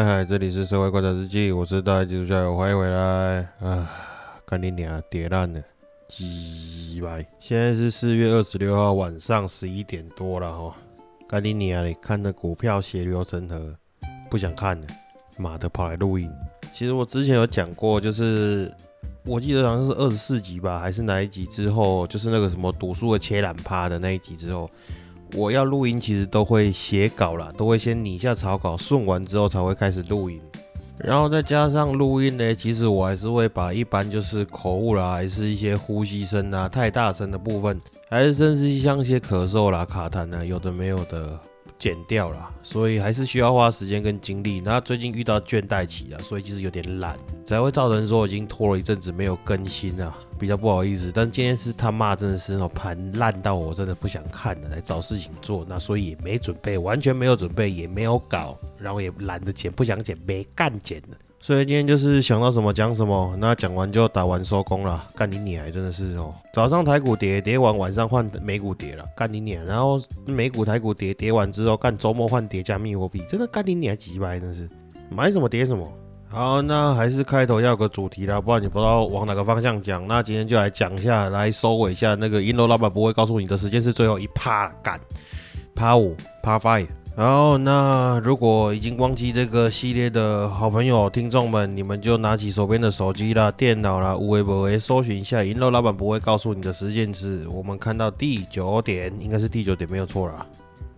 嗨嗨，这里是社会观察日记，我是大家基督教友，欢迎回来。啊，看你娘跌烂了，鸡掰！现在是四月二十六号晚上十一点多了哈，看你娘嘞，看的股票血流成河，不想看了，妈的跑来录音。其实我之前有讲过，就是我记得好像是二十四集吧，还是哪一集之后，就是那个什么读书的切懒趴的那一集之后。我要录音，其实都会写稿啦，都会先拟下草稿，顺完之后才会开始录音。然后再加上录音呢，其实我还是会把一般就是口误啦，还是一些呼吸声啊、太大声的部分，还是甚至像一些咳嗽啦、卡痰啊，有的没有的。剪掉了，所以还是需要花时间跟精力。那最近遇到倦怠期了，所以其实有点懒，才会造成说已经拖了一阵子没有更新啊，比较不好意思。但今天是他妈真的是那种盘烂到我真的不想看了，来找事情做，那所以也没准备，完全没有准备，也没有搞，然后也懒得剪，不想剪，没干剪的。所以今天就是想到什么讲什么，那讲完就打完收工了。干你娘，真的是哦！早上台股跌，跌完晚上换美股跌了，干你娘！然后美股台股跌，跌完之后干周末换叠加密货币，真的干你娘几百，真的是买什么跌什么。好，那还是开头要有个主题啦，不然你不知道往哪个方向讲。那今天就来讲一下，来收尾一下那个银楼老板不会告诉你的时间是最后一趴干，趴五趴 five。然后，那如果已经忘记这个系列的好朋友、听众们，你们就拿起手边的手机啦、电脑啦，微博搜寻一下“银楼老板不会告诉你的时间是”。我们看到第九点，应该是第九点没有错啦。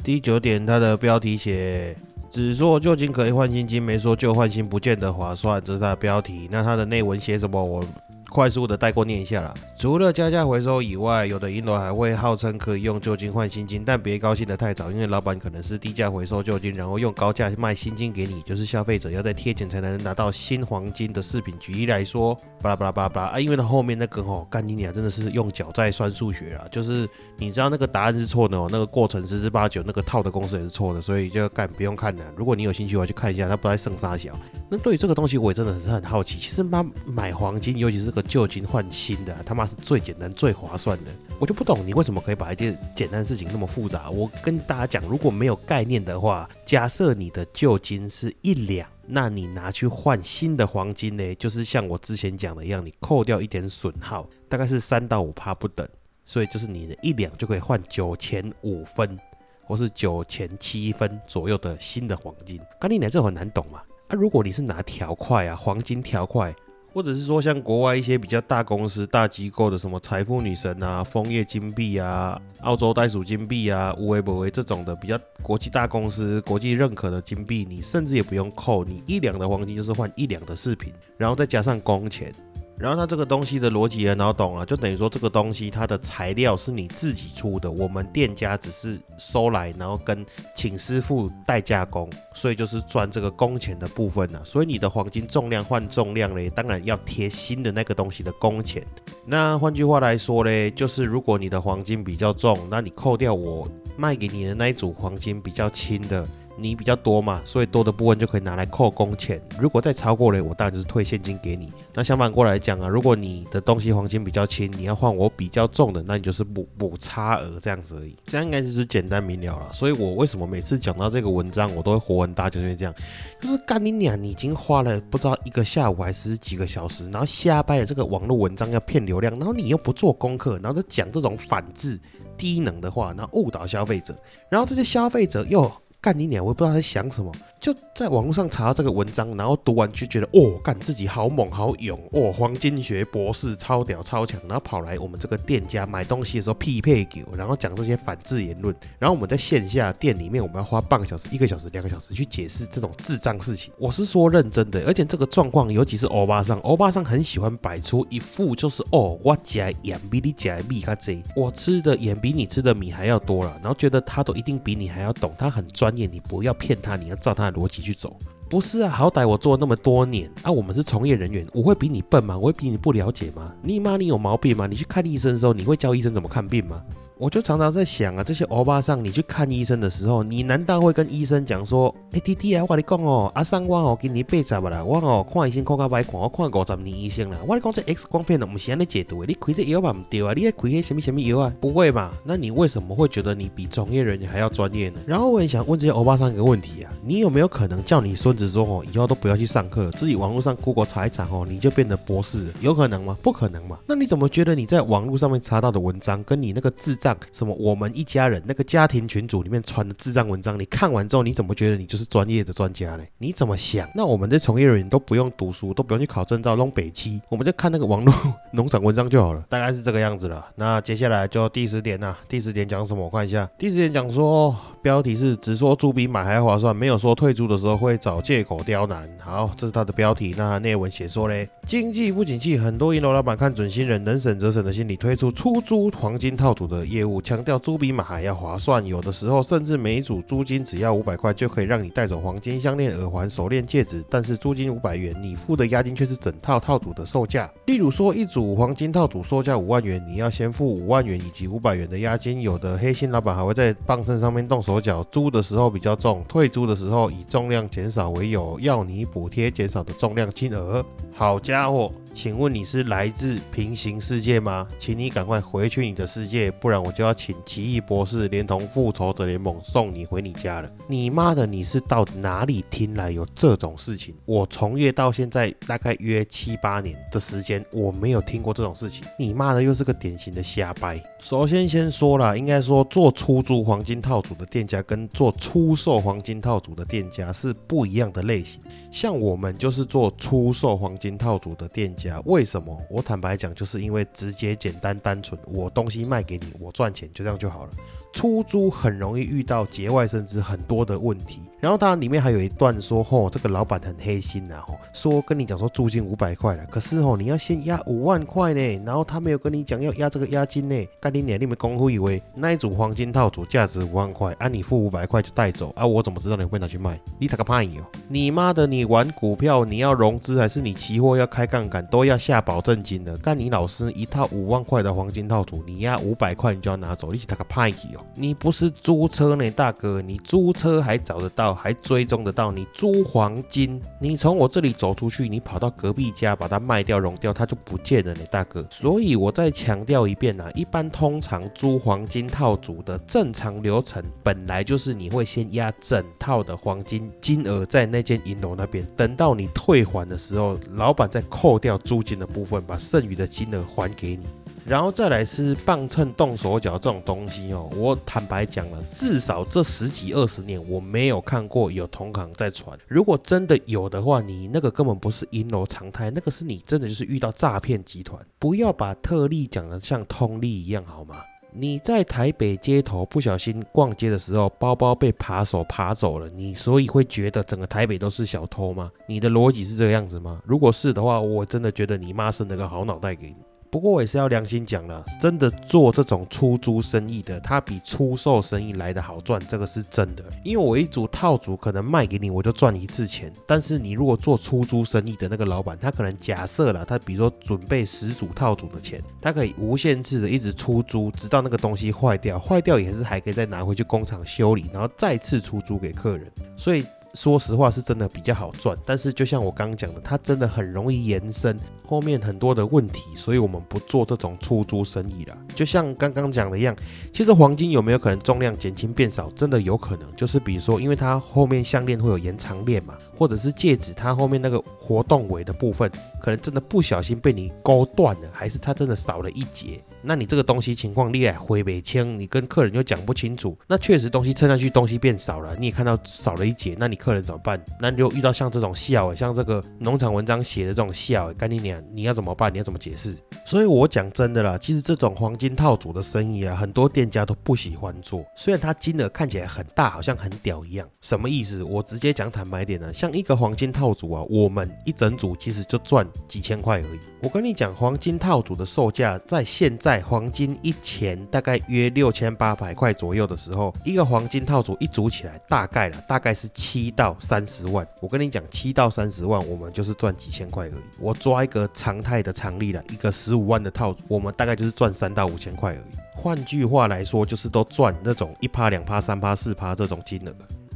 第九点，它的标题写“只说旧金可以换新金，没说旧换新不见得划算”，这是它的标题。那它的内文写什么？我。快速的带过念一下啦。除了加价回收以外，有的银楼还会号称可以用旧金换新金，但别高兴的太早，因为老板可能是低价回收旧金，然后用高价卖新金给你，就是消费者要再贴钱才能拿到新黄金的饰品。举例来说，巴拉巴拉巴拉巴拉啊，因为它后面那个吼干你娘真的是用脚在算数学啊，就是你知道那个答案是错的哦，那个过程十之八九那个套的公式也是错的，所以就干不用看的。如果你有兴趣的话，去看一下，它不在剩沙小。那对于这个东西，我也真的是很好奇。其实妈买黄金，尤其是个旧金换新的，他妈是最简单、最划算的。我就不懂你为什么可以把一件简单的事情那么复杂。我跟大家讲，如果没有概念的话，假设你的旧金是一两，那你拿去换新的黄金呢？就是像我之前讲的一样，你扣掉一点损耗，大概是三到五趴不等，所以就是你的一两就可以换九千五分，或是九千七分左右的新的黄金。刚你来这很难懂嘛？啊，如果你是拿条块啊，黄金条块。或者是说，像国外一些比较大公司、大机构的什么财富女神啊、枫叶金币啊、澳洲袋鼠金币啊、无为不为这种的比较国际大公司、国际认可的金币，你甚至也不用扣，你一两的黄金就是换一两的饰品，然后再加上工钱。然后它这个东西的逻辑很好懂啊，就等于说这个东西它的材料是你自己出的，我们店家只是收来，然后跟请师傅代加工，所以就是赚这个工钱的部分呢。所以你的黄金重量换重量嘞，当然要贴新的那个东西的工钱。那换句话来说嘞，就是如果你的黄金比较重，那你扣掉我卖给你的那一组黄金比较轻的。你比较多嘛，所以多的部分就可以拿来扣工钱。如果再超过了，我当然就是退现金给你。那相反过来讲啊，如果你的东西黄金比较轻，你要换我比较重的，那你就是补补差额这样子而已。这样应该就是简单明了了。所以我为什么每次讲到这个文章，我都会活很大，就是因为这样，就是干你娘，你已经花了不知道一个下午还是几个小时，然后瞎掰了这个网络文章要骗流量，然后你又不做功课，然后就讲这种反制低能的话，然后误导消费者，然后这些消费者又。干你鸟！我也不知道在想什么，就在网络上查到这个文章，然后读完就觉得哦，干自己好猛好勇哦，黄金学博士超屌超强，然后跑来我们这个店家买东西的时候匹配给我，然后讲这些反制言论，然后我们在线下店里面，我们要花半个小时、一个小时、两个小时去解释这种智障事情。我是说认真的，而且这个状况，尤其是欧巴桑，欧巴桑很喜欢摆出一副就是哦，我夹盐比你夹米卡贼，我吃的盐比你吃的米还要多了，然后觉得他都一定比你还要懂，他很专。你不要骗他，你要照他的逻辑去走。不是啊，好歹我做那么多年啊，我们是从业人员，我会比你笨吗？我会比你不了解吗？你妈，你有毛病吗？你去看医生的时候，你会教医生怎么看病吗？我就常常在想啊，这些欧巴桑，你去看医生的时候，你难道会跟医生讲说，哎弟弟啊，我跟你讲哦，阿桑我哦给你八十啦，我哦看医生看到歹看，我看五十年医生啦，我跟你讲这 X 光片呢，唔是安尼解读的，你开这药嘛唔对啊，你还开些什么什么药啊？不会吧？那你为什么会觉得你比从业人员还要专业呢？然后我也想问这些欧巴桑一个问题啊，你有没有可能叫你孙子说哦，以后都不要去上课了，自己网络上 Google 查一查哦，你就变得博士了？有可能吗？不可能嘛？那你怎么觉得你在网络上面查到的文章，跟你那个智障什么我们？一家人那个家庭群组里面传的智障文章，你看完之后，你怎么觉得你就是专业的专家嘞？你怎么想？那我们这从业人员都不用读书，都不用去考证照，弄北七，我们就看那个网络农场文章就好了，大概是这个样子了。那接下来就第十点呐，第十点讲什么？我看一下，第十点讲说。标题是只说租比买还划算，没有说退租的时候会找借口刁难。好，这是它的标题。那内文写说嘞，经济不景气，很多银楼老板看准新人能省则省的心理，推出出租黄金套组的业务，强调租比买还要划算。有的时候甚至每组租金只要五百块，就可以让你带走黄金项链、耳环、手链、戒指。但是租金五百元，你付的押金却是整套套组的售价。例如说，一组黄金套组售价五万元，你要先付五万元以及五百元的押金。有的黑心老板还会在磅秤上面动。手脚租的时候比较重，退租的时候以重量减少为由，要你补贴减少的重量金额。好家伙！请问你是来自平行世界吗？请你赶快回去你的世界，不然我就要请奇异博士连同复仇者联盟送你回你家了。你妈的，你是到哪里听来有这种事情？我从业到现在大概约七八年的时间，我没有听过这种事情。你妈的，又是个典型的瞎掰。首先先说了，应该说做出租黄金套组的店家跟做出售黄金套组的店家是不一样的类型。像我们就是做出售黄金套组的店家。为什么？我坦白讲，就是因为直接、简单、单纯，我东西卖给你，我赚钱，就这样就好了。出租很容易遇到节外生枝很多的问题，然后它里面还有一段说，吼，这个老板很黑心呐，吼，说跟你讲说租金五百块了，可是吼你要先押五万块呢，然后他没有跟你讲要押这个押金呢，干你娘，你们功夫以为那一组黄金套组价值五万块，啊你付五百块就带走，啊我怎么知道你会拿去卖？你打个屁哦！你妈的，你玩股票你要融资还是你期货要开杠杆都要下保证金的，干你老师一套五万块的黄金套组，你押五百块你就要拿走，你去打个屁哦！你不是租车呢，大哥，你租车还找得到，还追踪得到。你租黄金，你从我这里走出去，你跑到隔壁家把它卖掉、融掉，它就不见了呢，大哥。所以我再强调一遍啊，一般通常租黄金套组的正常流程，本来就是你会先押整套的黄金金额在那间银楼那边，等到你退还的时候，老板再扣掉租金的部分，把剩余的金额还给你。然后再来是磅秤动手脚这种东西哦，我坦白讲了，至少这十几二十年我没有看过有同行在传。如果真的有的话，你那个根本不是银楼常态，那个是你真的就是遇到诈骗集团。不要把特例讲的像通例一样好吗？你在台北街头不小心逛街的时候，包包被扒手扒走了，你所以会觉得整个台北都是小偷吗？你的逻辑是这个样子吗？如果是的话，我真的觉得你妈生了个好脑袋给你。不过我也是要良心讲了，真的做这种出租生意的，它比出售生意来的好赚，这个是真的。因为我一组套组可能卖给你，我就赚一次钱。但是你如果做出租生意的那个老板，他可能假设了，他比如说准备十组套组的钱，他可以无限制的一直出租，直到那个东西坏掉，坏掉也是还可以再拿回去工厂修理，然后再次出租给客人。所以。说实话是真的比较好赚，但是就像我刚刚讲的，它真的很容易延伸后面很多的问题，所以我们不做这种出租生意了。就像刚刚讲的一样，其实黄金有没有可能重量减轻变少？真的有可能，就是比如说，因为它后面项链会有延长链嘛，或者是戒指它后面那个活动尾的部分，可能真的不小心被你勾断了，还是它真的少了一节。那你这个东西情况厉害，回北清，你跟客人又讲不清楚，那确实东西称上去东西变少了，你也看到少了一节，那你客人怎么办？那你就遇到像这种笑，像这个农场文章写的这种笑，干你娘，你要怎么办？你要怎么解释？所以我讲真的啦，其实这种黄金套组的生意啊，很多店家都不喜欢做，虽然它金额看起来很大，好像很屌一样。什么意思？我直接讲坦白点呢，像一个黄金套组啊，我们一整组其实就赚几千块而已。我跟你讲，黄金套组的售价在现在。在黄金一钱大概约六千八百块左右的时候，一个黄金套组一组起来，大概了大概是七到三十万。我跟你讲，七到三十万，我们就是赚几千块而已。我抓一个常态的常例了，一个十五万的套组，我们大概就是赚三到五千块而已。换句话来说，就是都赚那种一趴、两趴、三趴、四趴这种金额。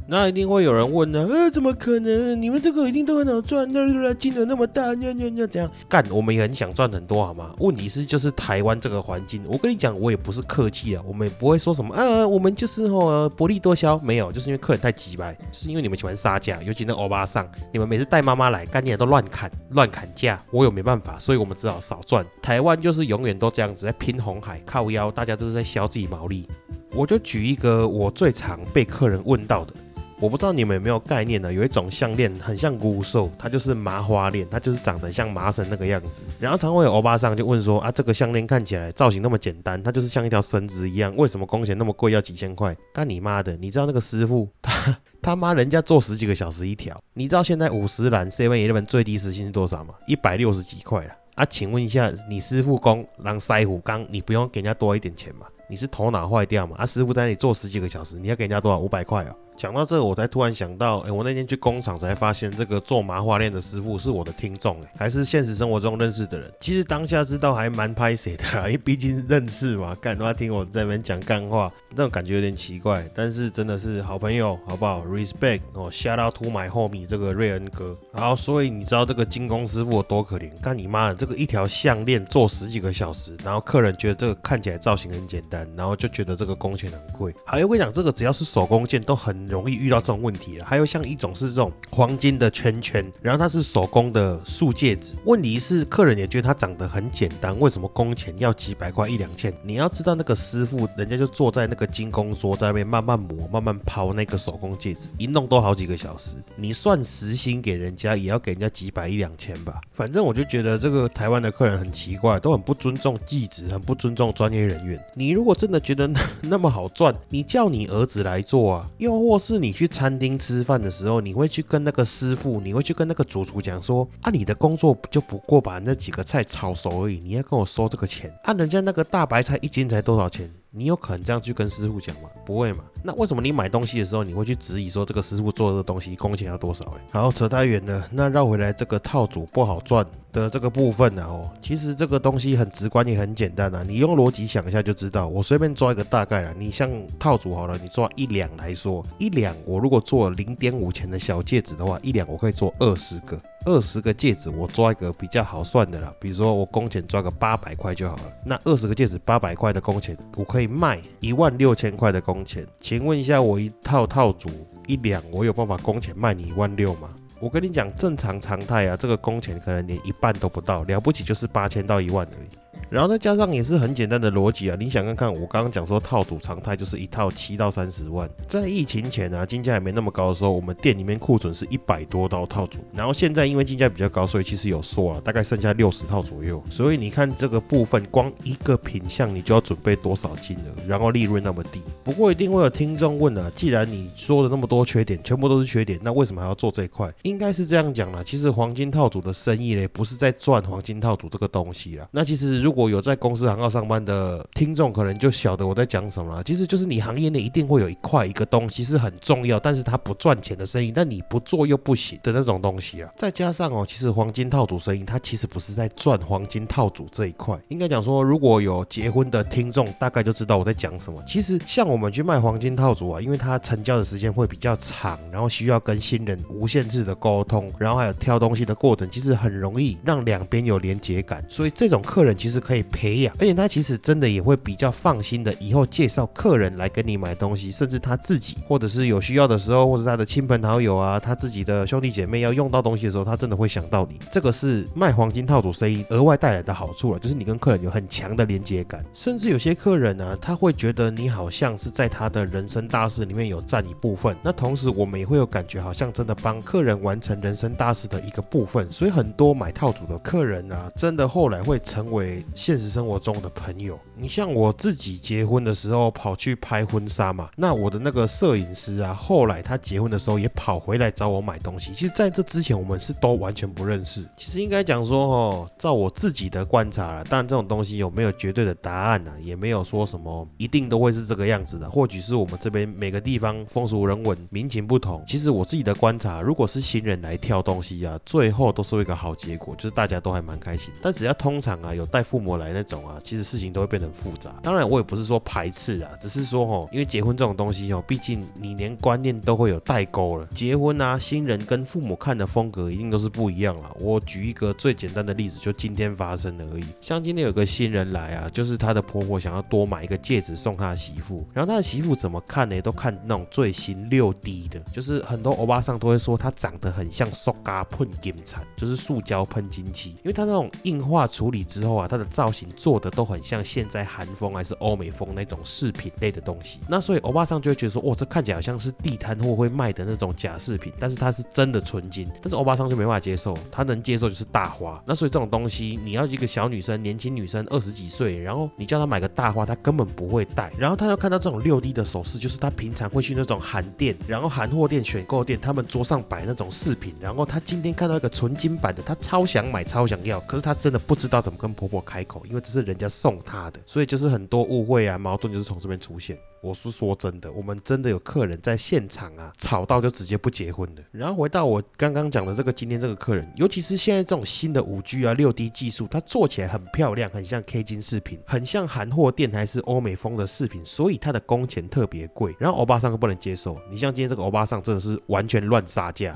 那一定会有人问呢，呃，怎么可能？你们这个一定都很好赚，那金额那么大，那那那怎样干？我们也很想赚很多，好吗？问题是就是台湾这个环境，我跟你讲，我也不是客气啊，我们也不会说什么，呃，我们就是吼薄利多销，没有，就是因为客人太急白，就是因为你们喜欢杀价，尤其那欧巴桑，你们每次带妈妈来，干你都乱砍乱砍价，我有没办法，所以我们只好少赚。台湾就是永远都这样子在拼红海靠腰，大家都是在削自己毛利。我就举一个我最常被客人问到的。我不知道你们有没有概念呢？有一种项链很像古兽，它就是麻花链，它就是长得像麻绳那个样子。然后常会有欧巴桑就问说啊，这个项链看起来造型那么简单，它就是像一条绳子一样，为什么工钱那么贵，要几千块？干你妈的！你知道那个师傅他他妈人家做十几个小时一条，你知道现在五十兰 seven eleven 最低时薪是多少吗？一百六十几块了啊！请问一下，你师傅工让塞虎刚，你不用给人家多一点钱吗？你是头脑坏掉吗？啊，师傅在那里做十几个小时，你要给人家多少？五百块哦。讲到这个，我才突然想到，哎，我那天去工厂才发现，这个做麻花链的师傅是我的听众，哎，还是现实生活中认识的人。其实当下知道还蛮拍谁的啦，因为毕竟认识嘛，干他听我在那边讲干话，那种感觉有点奇怪。但是真的是好朋友，好不好？Respect 哦，shout out to my homie 这个瑞恩哥。好，所以你知道这个精工师傅有多可怜？干你妈的，这个一条项链做十几个小时，然后客人觉得这个看起来造型很简单，然后就觉得这个工钱很贵。还有我讲，这个只要是手工件都很。容易遇到这种问题了。还有像一种是这种黄金的圈圈，然后它是手工的素戒指。问题是客人也觉得它长得很简单，为什么工钱要几百块一两千？你要知道那个师傅，人家就坐在那个金工桌在那边慢慢磨、慢慢抛那个手工戒指，一弄都好几个小时。你算时薪给人家，也要给人家几百一两千吧。反正我就觉得这个台湾的客人很奇怪，都很不尊重技职，很不尊重专业人员。你如果真的觉得那么好赚，你叫你儿子来做啊，又或是你去餐厅吃饭的时候，你会去跟那个师傅，你会去跟那个主厨讲说啊，你的工作就不过把那几个菜炒熟而已，你要跟我收这个钱，啊，人家那个大白菜一斤才多少钱？你有可能这样去跟师傅讲吗？不会嘛？那为什么你买东西的时候，你会去质疑说这个师傅做这个东西工钱要多少？哎，好，扯太远了。那绕回来这个套组不好赚的这个部分呢？哦，其实这个东西很直观也很简单啊，你用逻辑想一下就知道。我随便抓一个大概了，你像套组好了，你抓一两来说，一两我如果做零点五钱的小戒指的话，一两我可以做二十个。二十个戒指，我抓一个比较好算的了，比如说我工钱抓个八百块就好了。那二十个戒指八百块的工钱，我可以卖一万六千块的工钱。请问一下，我一套套组一两，我有办法工钱卖你一万六吗？我跟你讲，正常常态啊，这个工钱可能连一半都不到，了不起就是八千到一万而已。然后再加上也是很简单的逻辑啊，你想看看我刚刚讲说套组常态就是一套七到三十万，在疫情前啊，金价还没那么高的时候，我们店里面库存是一百多套套组，然后现在因为金价比较高，所以其实有缩了，大概剩下六十套左右。所以你看这个部分，光一个品相你就要准备多少金额，然后利润那么低。不过一定会有听众问啊，既然你说的那么多缺点，全部都是缺点，那为什么还要做这一块？应该是这样讲啦，其实黄金套组的生意嘞，不是在赚黄金套组这个东西啦。那其实如果如果有在公司行号上班的听众，可能就晓得我在讲什么了。其实就是你行业内一定会有一块一个东西是很重要，但是它不赚钱的生意，但你不做又不行的那种东西啊。再加上哦，其实黄金套组生意，它其实不是在赚黄金套组这一块。应该讲说，如果有结婚的听众，大概就知道我在讲什么。其实像我们去卖黄金套组啊，因为它成交的时间会比较长，然后需要跟新人无限制的沟通，然后还有挑东西的过程，其实很容易让两边有连结感。所以这种客人其实。可以培养，而且他其实真的也会比较放心的，以后介绍客人来跟你买东西，甚至他自己或者是有需要的时候，或者他的亲朋好友啊，他自己的兄弟姐妹要用到东西的时候，他真的会想到你。这个是卖黄金套组生意额外带来的好处了，就是你跟客人有很强的连接感，甚至有些客人呢，他会觉得你好像是在他的人生大事里面有占一部分。那同时我们也会有感觉，好像真的帮客人完成人生大事的一个部分。所以很多买套组的客人啊，真的后来会成为。现实生活中的朋友。你像我自己结婚的时候跑去拍婚纱嘛，那我的那个摄影师啊，后来他结婚的时候也跑回来找我买东西。其实在这之前，我们是都完全不认识。其实应该讲说，哦，照我自己的观察了，当然这种东西有没有绝对的答案呢？也没有说什么一定都会是这个样子的。或许是我们这边每个地方风俗人文、民情不同。其实我自己的观察，如果是新人来挑东西啊，最后都是一个好结果，就是大家都还蛮开心。但只要通常啊有带父母我来那种啊，其实事情都会变得很复杂。当然我也不是说排斥啊，只是说哦，因为结婚这种东西哦，毕竟你连观念都会有代沟了。结婚啊，新人跟父母看的风格一定都是不一样了。我举一个最简单的例子，就今天发生的而已。像今天有个新人来啊，就是他的婆婆想要多买一个戒指送他的媳妇，然后他的媳妇怎么看呢？都看那种最新六 D 的，就是很多欧巴上都会说他长得很像塑胶喷金产，就是塑胶喷金器，因为她那种硬化处理之后啊，它的造型做的都很像现在韩风还是欧美风那种饰品类的东西。那所以欧巴桑就会觉得说，哇，这看起来好像是地摊货会卖的那种假饰品，但是它是真的纯金。但是欧巴桑就没办法接受，他能接受就是大花。那所以这种东西，你要一个小女生、年轻女生二十几岁，然后你叫她买个大花，她根本不会戴。然后她要看到这种六 D 的首饰，就是她平常会去那种韩店，然后韩货店、选购店，他们桌上摆那种饰品。然后她今天看到一个纯金版的，她超想买、超想要，可是她真的不知道怎么跟婆婆开口，因为这是人家送他的，所以就是很多误会啊、矛盾就是从这边出现。我是说真的，我们真的有客人在现场啊，吵到就直接不结婚的。然后回到我刚刚讲的这个，今天这个客人，尤其是现在这种新的五 G 啊、六 D 技术，它做起来很漂亮，很像 K 金饰品，很像韩货店还是欧美风的饰品，所以它的工钱特别贵。然后欧巴桑都不能接受，你像今天这个欧巴桑真的是完全乱杀价，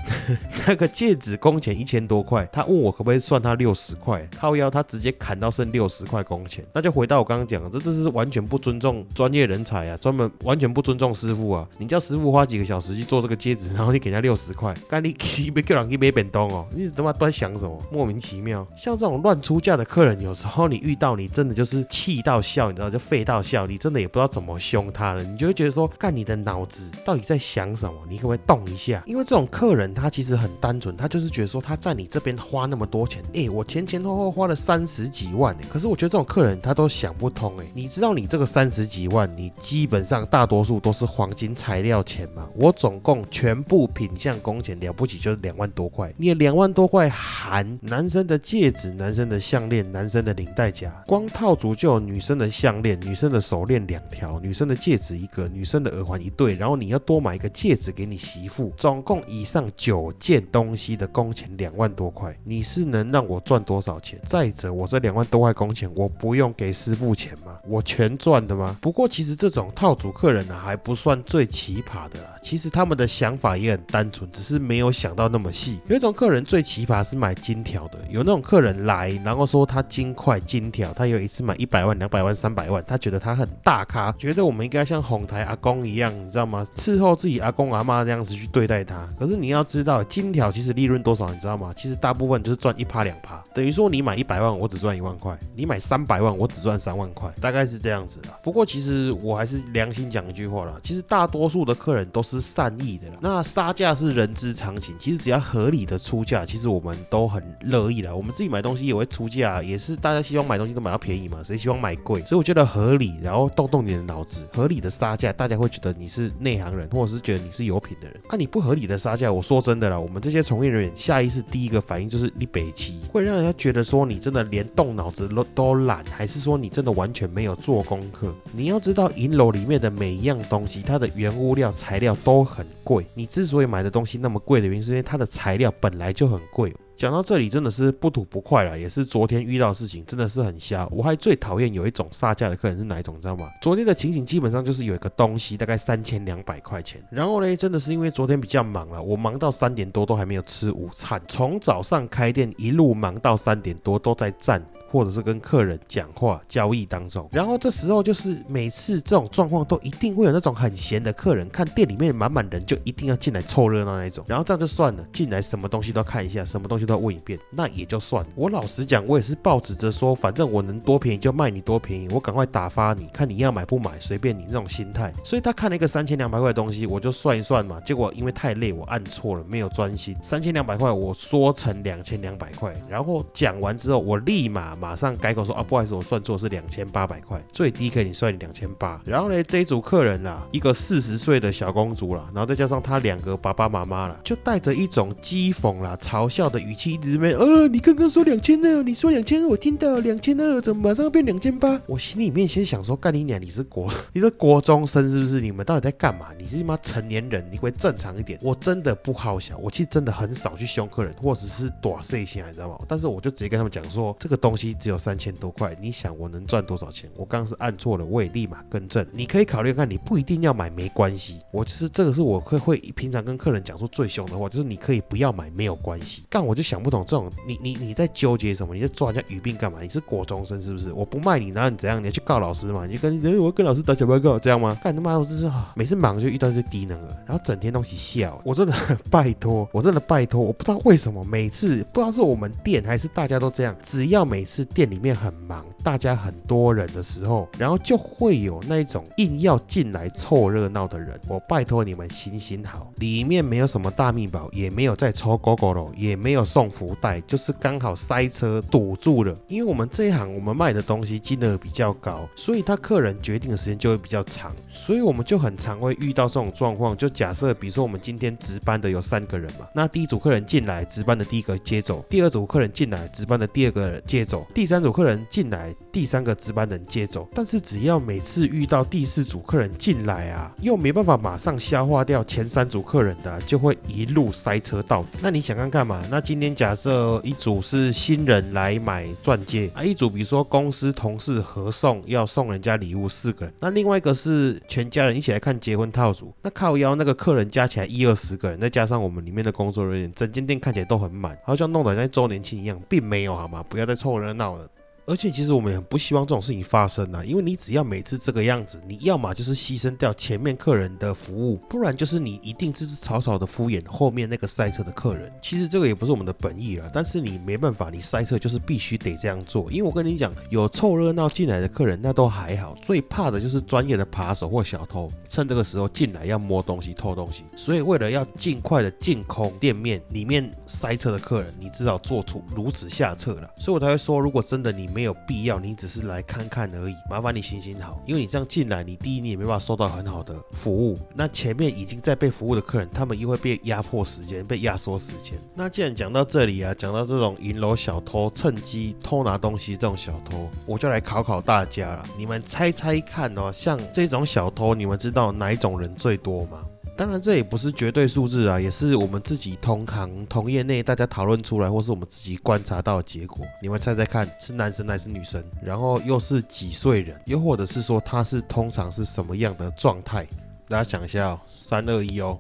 那个戒指工钱一千多块，他问我可不可以算他六十块，靠腰他直接砍到剩六十块工钱，那就回到我刚刚讲的，这这是完全不尊重专业人才啊，专门完全不尊重师傅啊！你叫师傅花几个小时去做这个戒指，然后你给他六十块，干你 别叫人去买便当哦！你他妈都在想什么？莫名其妙。像这种乱出价的客人，有时候你遇到你真的就是气到笑，你知道就废到笑，你真的也不知道怎么凶他了。你就会觉得说，干你的脑子到底在想什么？你可不可以动一下？因为这种客人他其实很单纯，他就是觉得说他在你这边花那么多钱，哎，我前前后后花了三十几万哎，可是我觉得这种客人他都想不通哎。你知道你这个三十几万，你基本上大多数都是黄金材料钱嘛？我总共全部品相工钱了不起就是两万多块，你两万多块含男生的戒指、男生的项链、男生的领带夹，光套组就有女生的项链、女生的手链两条、女生的戒指一个、女生的耳环一对，然后你要多买一个戒指给你媳妇，总共以上九件东西的工钱两万多块，你是能让我赚多少钱？再者，我这两万多块工钱，我不用给师傅钱吗？我全赚的吗？不过其实这种套组客人呢，还不算最奇葩的啦。其实他们的想法也很单纯，只是没有想到那么细。有一种客人最奇葩是买金条的，有那种客人来，然后说他金块金条，他有一次买一百万、两百万、三百万，他觉得他很大咖，觉得我们应该像哄台阿公一样，你知道吗？伺候自己阿公阿妈这样子去对待他。可是你要知道，金条其实利润多少，你知道吗？其实大部分就是赚一趴两趴，等于说你买一百万，我只赚一万块；你买三百万，我只赚三万块，大概是这样子的。不过其实我还是良心讲一句话啦，其实大多数的客人都是善意的啦。那杀价是人之常情，其实只要合理的出价，其实我们都很乐意啦。我们自己买东西也会出价，也是大家希望买东西都买到便宜嘛，谁希望买贵？所以我觉得合理，然后动动你的脑子，合理的杀价，大家会觉得你是内行人，或者是觉得你是有品的人。那你不合理的杀价，我说真的啦，我们这些从业人员下意识第一个反应就是你北齐，会让人家觉得说你真的连动脑子都都懒，还是说你真的完全没有做功课？你要知道，银楼里面面的每一样东西，它的原物料材料都很贵。你之所以买的东西那么贵的原因，是因为它的材料本来就很贵。讲到这里，真的是不吐不快了，也是昨天遇到的事情，真的是很瞎。我还最讨厌有一种杀价的客人是哪一种，你知道吗？昨天的情形基本上就是有一个东西大概三千两百块钱，然后呢，真的是因为昨天比较忙了，我忙到三点多都还没有吃午餐，从早上开店一路忙到三点多都在站。或者是跟客人讲话交易当中，然后这时候就是每次这种状况都一定会有那种很闲的客人，看店里面满满人就一定要进来凑热闹那一种，然后这样就算了，进来什么东西都看一下，什么东西都要问一遍，那也就算了。我老实讲，我也是抱着着说，反正我能多便宜就卖你多便宜，我赶快打发你，看你要买不买随便你那种心态。所以他看了一个三千两百块的东西，我就算一算嘛，结果因为太累，我按错了，没有专心，三千两百块我说成两千两百块，然后讲完之后，我立马。马上改口说啊，不好意思，我算错是两千八百块，最低可以算你两千八。然后呢，这一组客人啦，一个四十岁的小公主啦，然后再加上她两个爸爸妈妈啦，就带着一种讥讽啦、嘲笑的语气，一直边呃，你刚刚说两千二，你说两千二，我听到两千二，怎么马上变两千八？我心里面先想说，干你娘，你是国 你是国中生是不是？你们到底在干嘛？你是妈成年人，你会正常一点。我真的不好想，我其实真的很少去凶客人，或者是短碎心，你知道吗？但是我就直接跟他们讲说，这个东西只有三千多块，你想我能赚多少钱？我刚刚是按错了，我也立马更正。你可以考虑看，你不一定要买，没关系。我就是这个是我会会平常跟客人讲说最凶的话，就是你可以不要买，没有关系。干我就想不懂这种，你你你在纠结什么？你在抓人家语病干嘛？你是国中生是不是？我不卖你，然后你怎样？你要去告老师嘛？你就跟哎，我跟老师打小报告，这样吗？干他妈，我真是每次忙就遇到这低能儿，然后整天东西笑。我真的拜托，我真的拜托，我不知道为什么每次不知道是我们店还是大家都这样，只要每次店里面很忙，大家很多人的时候，然后就会有那种硬要进来凑热闹的人。我拜托你们行行好，里面没有什么大密宝，也没有在抽狗狗肉，也没有送福袋，就是刚好塞车堵住了。因为我们这一行我们卖的东西金额比较高，所以他客人决定的时间就会比较长，所以我们就很常会遇到这种状况。就假设比如说我们今天值班的有三个人嘛，那第一组客人进来值班的第一个接走，第二组客人进来值班的第二个接走，第三组客人进来第三个值班人接走。但是只要每次遇到第四组客人进来啊，又没办法马上消化掉前三组客人的，就会一路塞车到底。那你想看看嘛？那今天假设一组是新人来买钻戒啊，一组比如说公司同事合送要送人家礼物四个人，那另外一个是全家人一起来看结婚套组，那靠腰那个客人加起来一二十个人，再加上我们里面的工作人员，整间店看起来都很满，好像弄得像周年庆一样，并没有好吗？不要再凑热闹了。 而且其实我们也很不希望这种事情发生啊，因为你只要每次这个样子，你要么就是牺牲掉前面客人的服务，不然就是你一定是草草的敷衍后面那个塞车的客人。其实这个也不是我们的本意了，但是你没办法，你塞车就是必须得这样做。因为我跟你讲，有凑热闹进来的客人那都还好，最怕的就是专业的扒手或小偷，趁这个时候进来要摸东西、偷东西。所以为了要尽快的进空店面里面塞车的客人，你至少做出如此下策了。所以我才会说，如果真的你没没有必要，你只是来看看而已，麻烦你行行好，因为你这样进来，你第一你也没办法收到很好的服务，那前面已经在被服务的客人，他们又会被压迫时间，被压缩时间。那既然讲到这里啊，讲到这种银楼小偷趁机偷拿东西这种小偷，我就来考考大家了，你们猜猜看哦，像这种小偷，你们知道哪一种人最多吗？当然，这也不是绝对数字啊，也是我们自己同行同业内大家讨论出来，或是我们自己观察到的结果。你们猜猜看，是男生还是女生？然后又是几岁人？又或者是说他是通常是什么样的状态？大家想一下哦，三二一哦，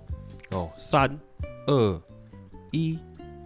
哦，三二一。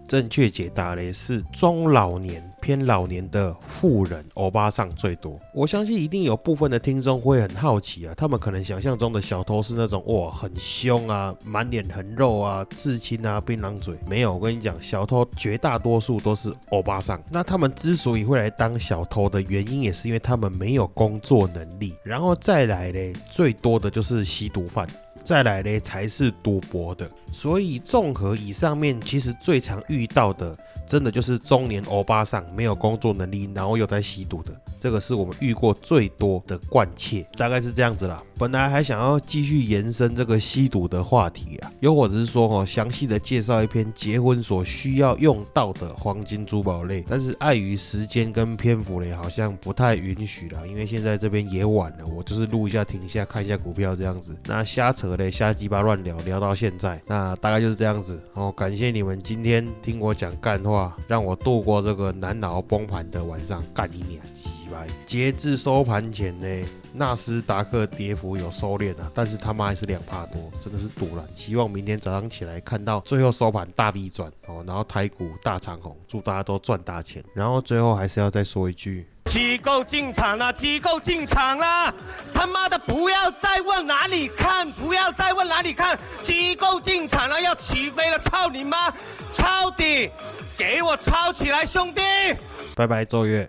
正确解答嘞是中老年偏老年的富人，欧巴桑最多。我相信一定有部分的听众会很好奇啊，他们可能想象中的小偷是那种哇很凶啊，满脸横肉啊，刺青啊，槟榔嘴。没有，我跟你讲，小偷绝大多数都是欧巴桑。那他们之所以会来当小偷的原因，也是因为他们没有工作能力。然后再来嘞，最多的就是吸毒犯。再来嘞才是赌博的，所以综合以上面，其实最常遇到的，真的就是中年欧巴桑没有工作能力，然后又在吸毒的，这个是我们遇过最多的惯窃，大概是这样子啦。本来还想要继续延伸这个吸毒的话题啊，又或者是说哦，详细的介绍一篇结婚所需要用到的黄金珠宝类，但是碍于时间跟篇幅嘞，好像不太允许了，因为现在这边也晚了，我就是录一下，停一下，看一下股票这样子，那瞎扯嘞，瞎鸡巴乱聊，聊到现在，那大概就是这样子哦。感谢你们今天听我讲干话，让我度过这个难熬崩盘的晚上，干一年鸡掰。截至收盘前呢。纳斯达克跌幅有收敛啊，但是他妈还是两帕多，真的是堵了。希望明天早上起来看到最后收盘大逆转哦，然后台股大长红，祝大家都赚大钱。然后最后还是要再说一句：机构进场了，机构进场了！他妈的，不要再问哪里看，不要再问哪里看，机构进场了，要起飞了！操你妈，抄底，给我抄起来，兄弟！拜拜，奏乐。